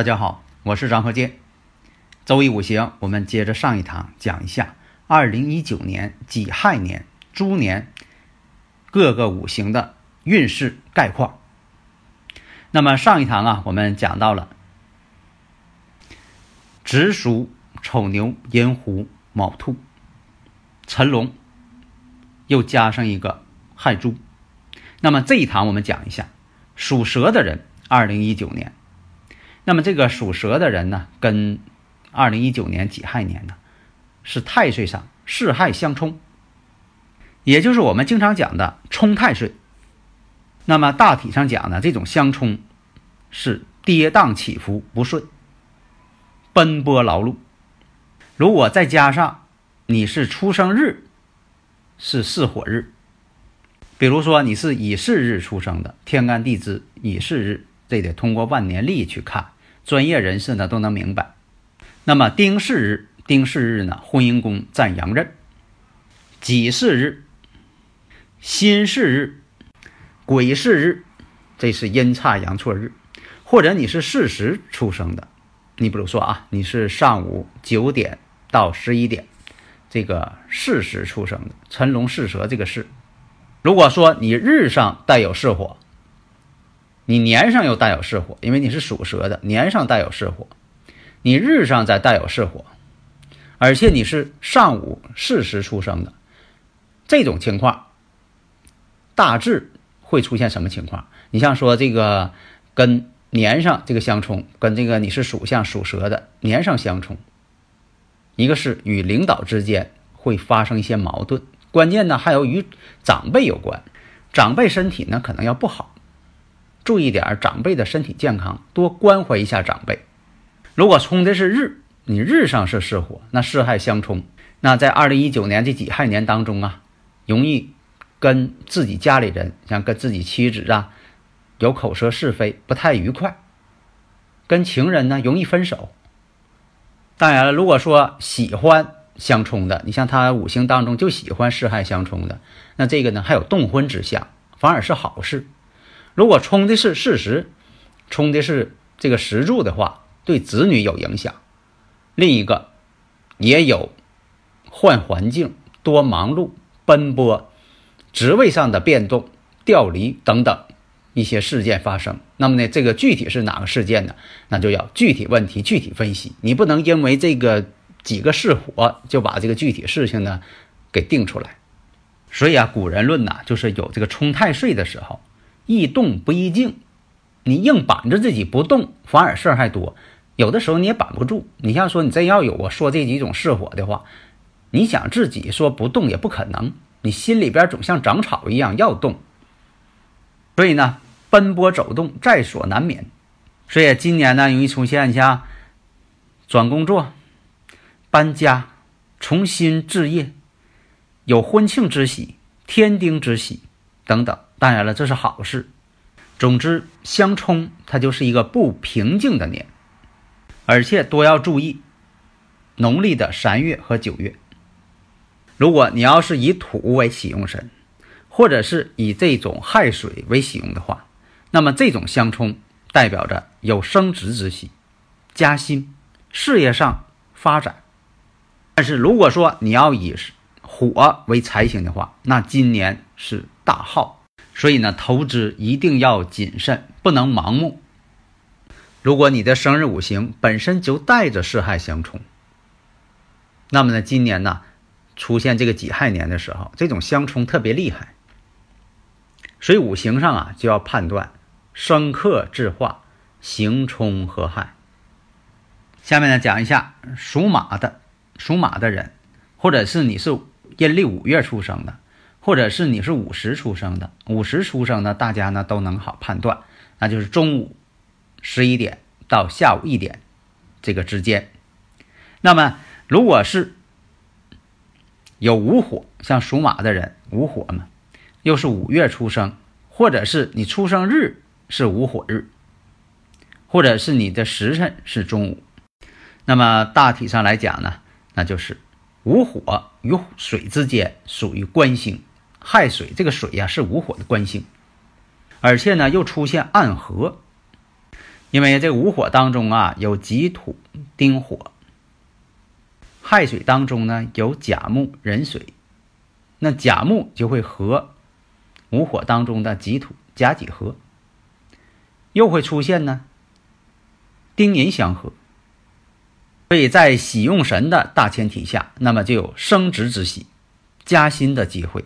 大家好，我是张鹤剑。周易五行，我们接着上一堂讲一下二零一九年己亥年猪年各个五行的运势概况。那么上一堂啊，我们讲到了子鼠、丑牛、寅虎、卯兔、辰龙，又加上一个亥猪。那么这一堂我们讲一下属蛇的人，二零一九年。那么这个属蛇的人呢，跟二零一九年己亥年呢，是太岁上巳亥相冲，也就是我们经常讲的冲太岁。那么大体上讲呢，这种相冲是跌宕起伏不顺，奔波劳碌。如果再加上你是出生日是巳火日，比如说你是乙巳日出生的，天干地支乙巳日。这得通过万年历去看，专业人士呢都能明白。那么丁巳日，丁巳日呢，婚姻宫占阳刃；己巳日、辛巳日、癸巳日，这是阴差阳错日。或者你是巳时出生的，你比如说啊，你是上午九点到十一点，这个巳时出生的，辰龙巳蛇这个巳。如果说你日上带有巳火。你年上又带有巳火，因为你是属蛇的，年上带有巳火，你日上再带有巳火，而且你是上午巳时出生的，这种情况大致会出现什么情况？你像说这个跟年上这个相冲，跟这个你是属相属蛇的年上相冲，一个是与领导之间会发生一些矛盾，关键呢还有与长辈有关，长辈身体呢可能要不好。注意点长辈的身体健康，多关怀一下长辈。如果冲的是日，你日上是巳火，那巳亥相冲，那在二零一九年这己亥年当中啊，容易跟自己家里人，像跟自己妻子啊，有口舌是非，不太愉快。跟情人呢，容易分手。当然了，如果说喜欢相冲的，你像他五行当中就喜欢巳亥相冲的，那这个呢还有动婚之象，反而是好事。如果冲的是事实，冲的是这个石柱的话，对子女有影响。另一个也有换环境、多忙碌、奔波、职位上的变动、调离等等一些事件发生。那么呢，这个具体是哪个事件呢？那就要具体问题具体分析。你不能因为这个几个是火就把这个具体事情呢给定出来。所以啊，古人论呐，就是有这个冲太岁的时候。易动不易静，你硬板着自己不动，反而事儿还多。有的时候你也板不住。你像说你真要有我说这几种是火的话，你想自己说不动也不可能，你心里边总像长草一样要动。所以呢，奔波走动在所难免。所以今年呢，容易出现像转工作、搬家、重新置业、有婚庆之喜、添丁之喜等等。当然了，这是好事。总之，相冲它就是一个不平静的年，而且多要注意农历的三月和九月。如果你要是以土为喜用神，或者是以这种亥水为喜用的话，那么这种相冲代表着有升职之喜、加薪、事业上发展。但是如果说你要以火为财星的话，那今年是大耗。所以呢，投资一定要谨慎，不能盲目。如果你的生日五行本身就带着四害相冲，那么呢，今年呢出现这个己亥年的时候，这种相冲特别厉害。所以五行上啊就要判断生克制化，刑冲合害。下面呢讲一下属马的属马的人，或者是你是阴历五月出生的，或者是你是午时出生的，午时出生的大家呢都能好判断，那就是中午十一点到下午一点这个之间。那么如果是有午火，像属马的人午火嘛，又是五月出生，或者是你出生日是午火日，或者是你的时辰是中午，那么大体上来讲呢，那就是午火与水之间属于官星，亥水这个水呀是午火的官星，而且呢又出现暗合，因为这午火当中啊有己土丁火。亥水当中呢有甲木壬水，那甲木就会和午火当中的己土甲己合，又会出现呢丁寅相合，所以在喜用神的大前提下，那么就有升职之喜、加薪的机会。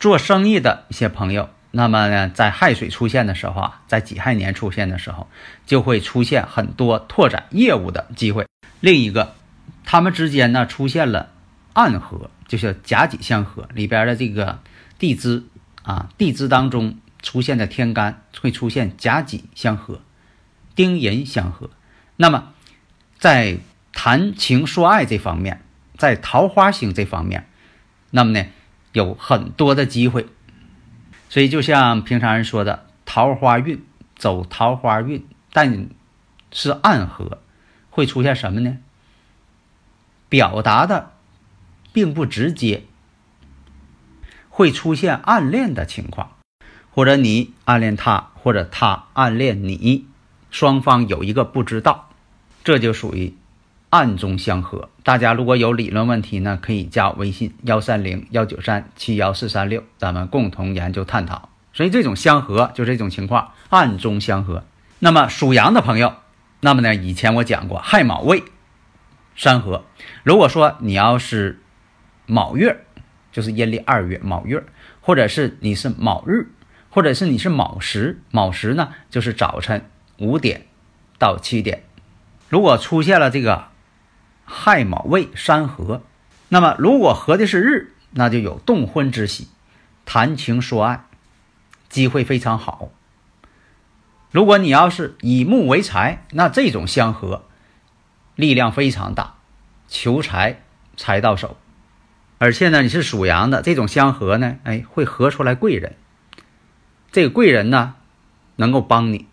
做生意的一些朋友，那么呢在亥水出现的时候啊，在己亥年出现的时候，就会出现很多拓展业务的机会。另一个。他们之间呢出现了暗合，就是甲己相合里边的这个地支啊，地支当中出现的天干会出现甲己相合、丁寅相合。那么在谈情说爱这方面，在桃花星这方面，那么呢有很多的机会。所以就像平常人说的，桃花运走桃花运，但是暗合会出现什么呢？表达的并不直接，会出现暗恋的情况，或者你暗恋他，或者他暗恋你，双方有一个不知道，这就属于暗中相合。大家如果有理论问题呢，可以加我微信幺三零幺九三七幺四三六，咱们共同研究探讨。所以这种相合就这种情况，暗中相合。那么属羊的朋友，那么呢，以前我讲过亥卯未。山河，如果说你要是卯月，就是阴历二月卯月，或者是你是卯日，或者是你是卯时，卯时呢就是早晨五点到七点。如果出现了这个亥卯未山河，那么如果合的是日，那就有动婚之喜，谈情说爱，机会非常好。如果你要是以木为财，那这种相合。力量非常大，求财财到手，而且呢，你是属羊的，这种相合呢，哎，会合出来贵人。这个贵人呢，能够帮你，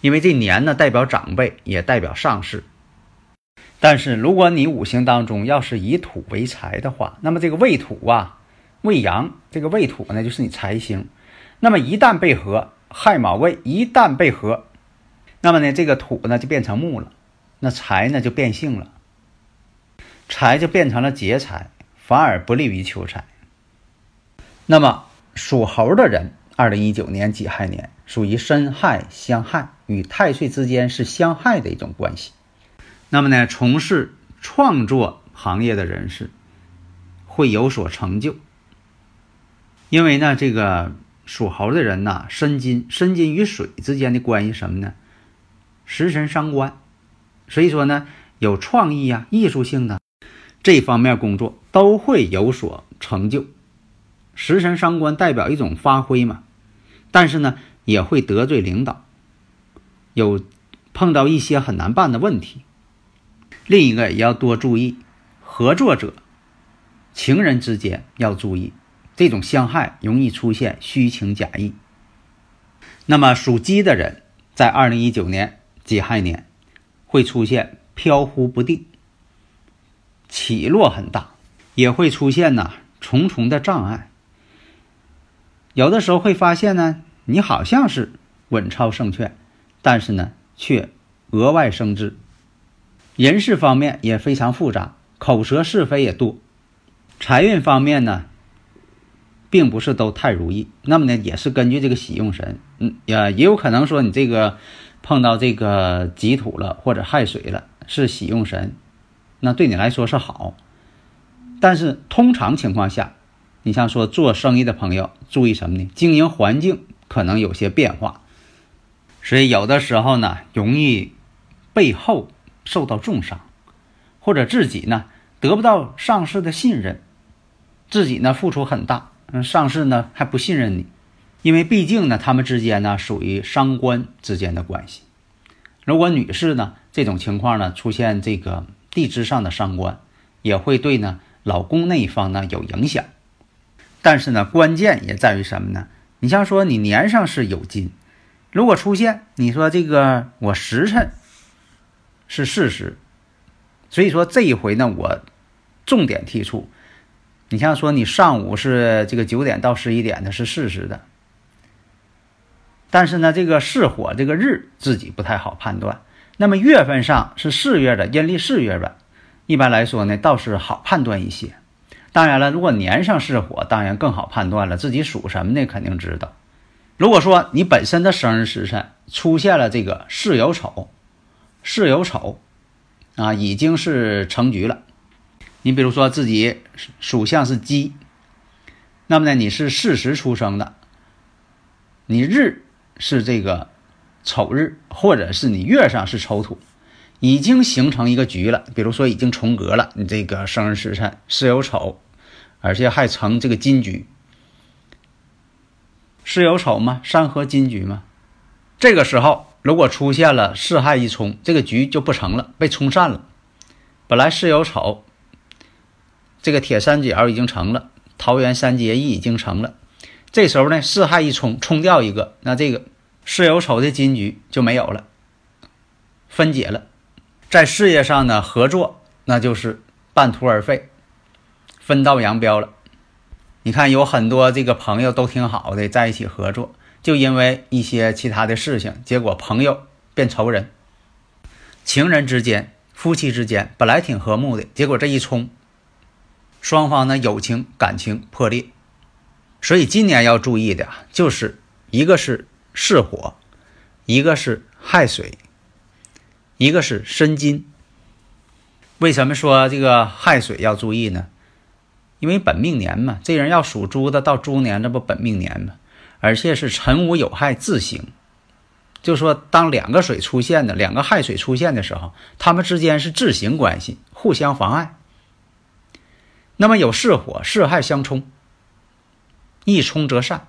因为这年呢代表长辈，也代表上司。但是如果你五行当中要是以土为财的话，那么这个未土啊，未阳这个未土呢，就是你财星。那么一旦被合，亥卯未一旦被合，那么呢，这个土呢就变成木了。那财呢就变性了，财就变成了劫财，反而不利于求财。那么属猴的人，二零一九年己亥年属于申亥相害，与太岁之间是相害的一种关系。那么呢，从事创作行业的人士会有所成就，因为呢，这个属猴的人呐，申金申金与水之间的关系什么呢？食神伤官。所以说呢，有创意啊、艺术性的这方面工作都会有所成就。食神伤官代表一种发挥嘛，但是呢，也会得罪领导，有碰到一些很难办的问题。另一个也要多注意，合作者、情人之间要注意，这种相害容易出现虚情假意。那么属鸡的人，在二零一九年己亥年。会出现飘忽不定、起落很大，也会出现呢重重的障碍。有的时候会发现呢，你好像是稳操胜券，但是呢却额外生智。人事方面也非常复杂，口舌是非也多。财运方面呢，并不是都太如意。那么呢，也是根据这个喜用神，嗯，也也有可能说你这个。碰到这个己土了，或者亥水了，是喜用神，那对你来说是好。但是通常情况下，你像说做生意的朋友，注意什么呢？经营环境可能有些变化，所以有的时候呢，容易背后受到重伤，或者自己呢得不到上司的信任，自己呢付出很大，嗯，上司呢还不信任你，因为毕竟呢他们之间呢属于商官之间的关系。如果女士呢这种情况呢出现这个地支上的伤官，也会对呢老公那一方呢有影响。但是呢关键也在于什么呢？你像说你年上是有金，如果出现你说这个我时辰是事实，所以说这一回呢我重点提出，你像说你上午是这个九点到十一点的是事实的。但是呢，这个巳火这个日自己不太好判断。那么月份上是四月的阴历四月的，一般来说呢倒是好判断一些。当然了，如果年上巳火，当然更好判断了，自己属什么的肯定知道。如果说你本身的生日时辰出现了这个巳酉丑，巳酉丑啊，已经是成局了。你比如说自己属相是鸡，那么呢你是巳时出生的，你日。是这个丑日，或者是你月上是丑土，已经形成一个局了。比如说已经重格了，你这个生日时辰是有丑，而且还成这个金局，是有丑吗？山河金局吗？这个时候如果出现了四害一冲，这个局就不成了，被冲散了。本来是有丑，这个铁三角已经成了，桃园三结义已经成了。这时候呢，四害一冲，冲掉一个，那这个巳酉丑的金局就没有了，分解了。在事业上呢，合作那就是半途而废，分道扬镳了。你看，有很多这个朋友都挺好的，在一起合作，就因为一些其他的事情，结果朋友变仇人。情人之间、夫妻之间本来挺和睦的，结果这一冲，双方呢友情感情破裂。所以今年要注意的，就是一个是巳火，一个是亥水，一个是申金。为什么说这个亥水要注意呢？因为本命年嘛，这人要属猪的，到猪年这不本命年嘛，而且是辰午有亥自刑，就说当两个水出现的，两个亥水出现的时候，他们之间是自行关系，互相妨碍。那么有巳火，巳亥相冲。一冲则散，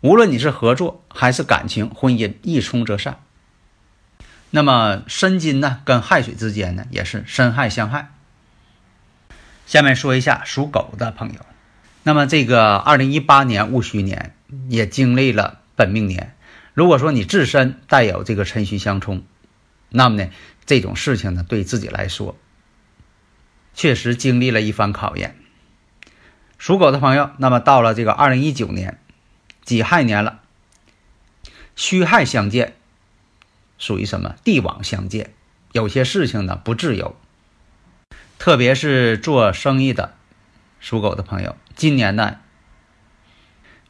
无论你是合作还是感情、婚姻，一冲则散。那么申金呢，跟亥水之间呢，也是申亥相害。下面说一下属狗的朋友，那么这个二零一八年戊戌年也经历了本命年。如果说你自身带有这个辰戌相冲，那么呢，这种事情呢，对自己来说，确实经历了一番考验。属狗的朋友，那么到了这个二零一九年己亥年了，戌亥相见，属于什么？地网相见，有些事情呢不自由，特别是做生意的属狗的朋友，今年呢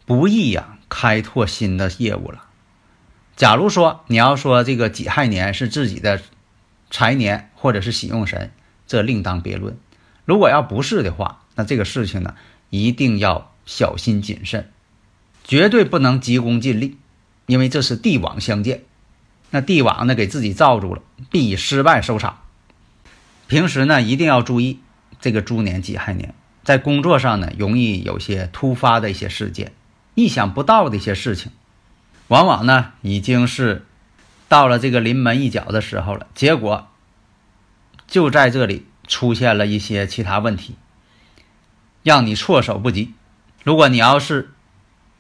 不易呀，开拓新的业务了。假如说你要说这个己亥年是自己的财年或者是喜用神，这另当别论。如果要不是的话，那这个事情呢？一定要小心谨慎，绝对不能急功近利，因为这是帝王相见。那帝王呢，给自己罩住了，必以失败收场。平时呢，一定要注意这个猪年己亥年，在工作上呢，容易有些突发的一些事件，意想不到的一些事情，往往呢，已经是到了这个临门一脚的时候了，结果就在这里出现了一些其他问题。让你措手不及。如果你要是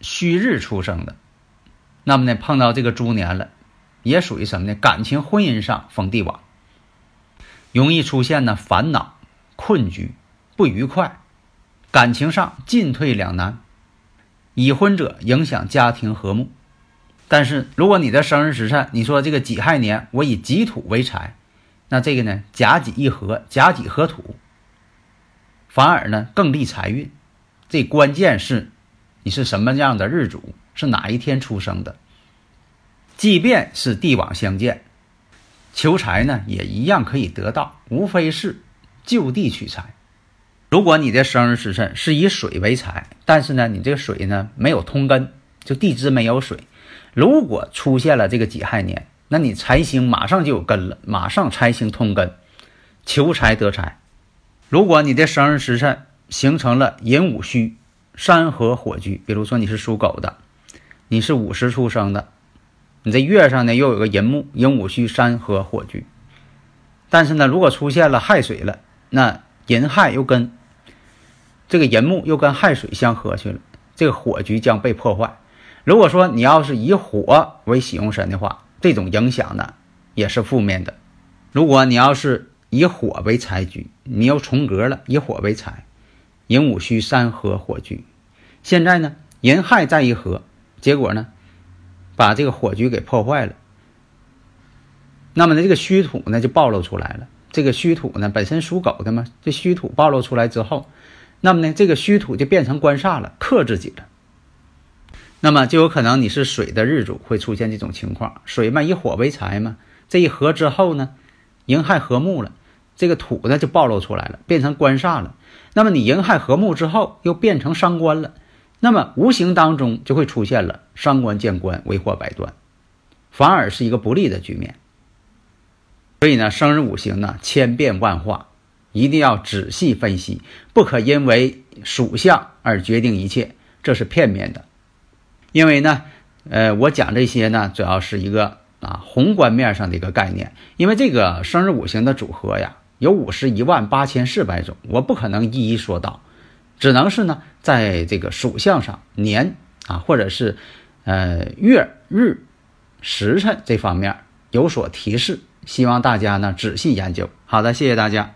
戌日出生的，那么呢，碰到这个猪年了，也属于什么呢？感情婚姻上逢地网，容易出现呢烦恼、困局、不愉快，感情上进退两难。已婚者影响家庭和睦。但是如果你的生日时辰，你说这个己亥年，我以己土为财，那这个呢，甲己一合，甲己合土。反而呢更利财运，这关键是你是什么样的日主，是哪一天出生的。即便是地网相见，求财呢也一样可以得到，无非是就地取财。如果你的生日时辰是以水为财，但是呢你这个水呢没有通根，就地支没有水，如果出现了这个己亥年，那你财星马上就有根了，马上财星通根，求财得财。如果你的生日时辰形成了寅午戌山河火局，比如说你是属狗的，你是午时出生的，你这月上呢又有个寅木，寅午戌山河火局。但是呢，如果出现了亥水了，那寅亥又跟这个寅木又跟亥水相合去了，这个火局将被破坏。如果说你要是以火为喜用神的话，这种影响呢也是负面的。如果你要是以火为财局，你又重格了，以火为财，寅午戌三合火局。现在呢，寅亥再一合，结果呢，把这个火局给破坏了。那么呢，这个虚土呢就暴露出来了。这个虚土呢本身属狗的嘛，这虚土暴露出来之后，那么呢，这个虚土就变成官煞了，克自己了。那么就有可能你是水的日主，会出现这种情况。水嘛，以火为财嘛，这一合之后呢，寅亥合木了，这个土呢就暴露出来了，变成官煞了。那么你寅亥合木之后，又变成伤官了，那么无形当中就会出现了伤官见官，为祸百端，反而是一个不利的局面。所以呢，生日五行呢千变万化，一定要仔细分析，不可因为属相而决定一切，这是片面的。因为呢，呃，我讲这些呢，主要是一个啊宏观面上的一个概念。因为这个生日五行的组合呀，有五十一万八千四百种，我不可能一一说到，只能是呢，在这个属相上年啊，或者是呃月日时辰这方面有所提示，希望大家呢仔细研究。好的，谢谢大家。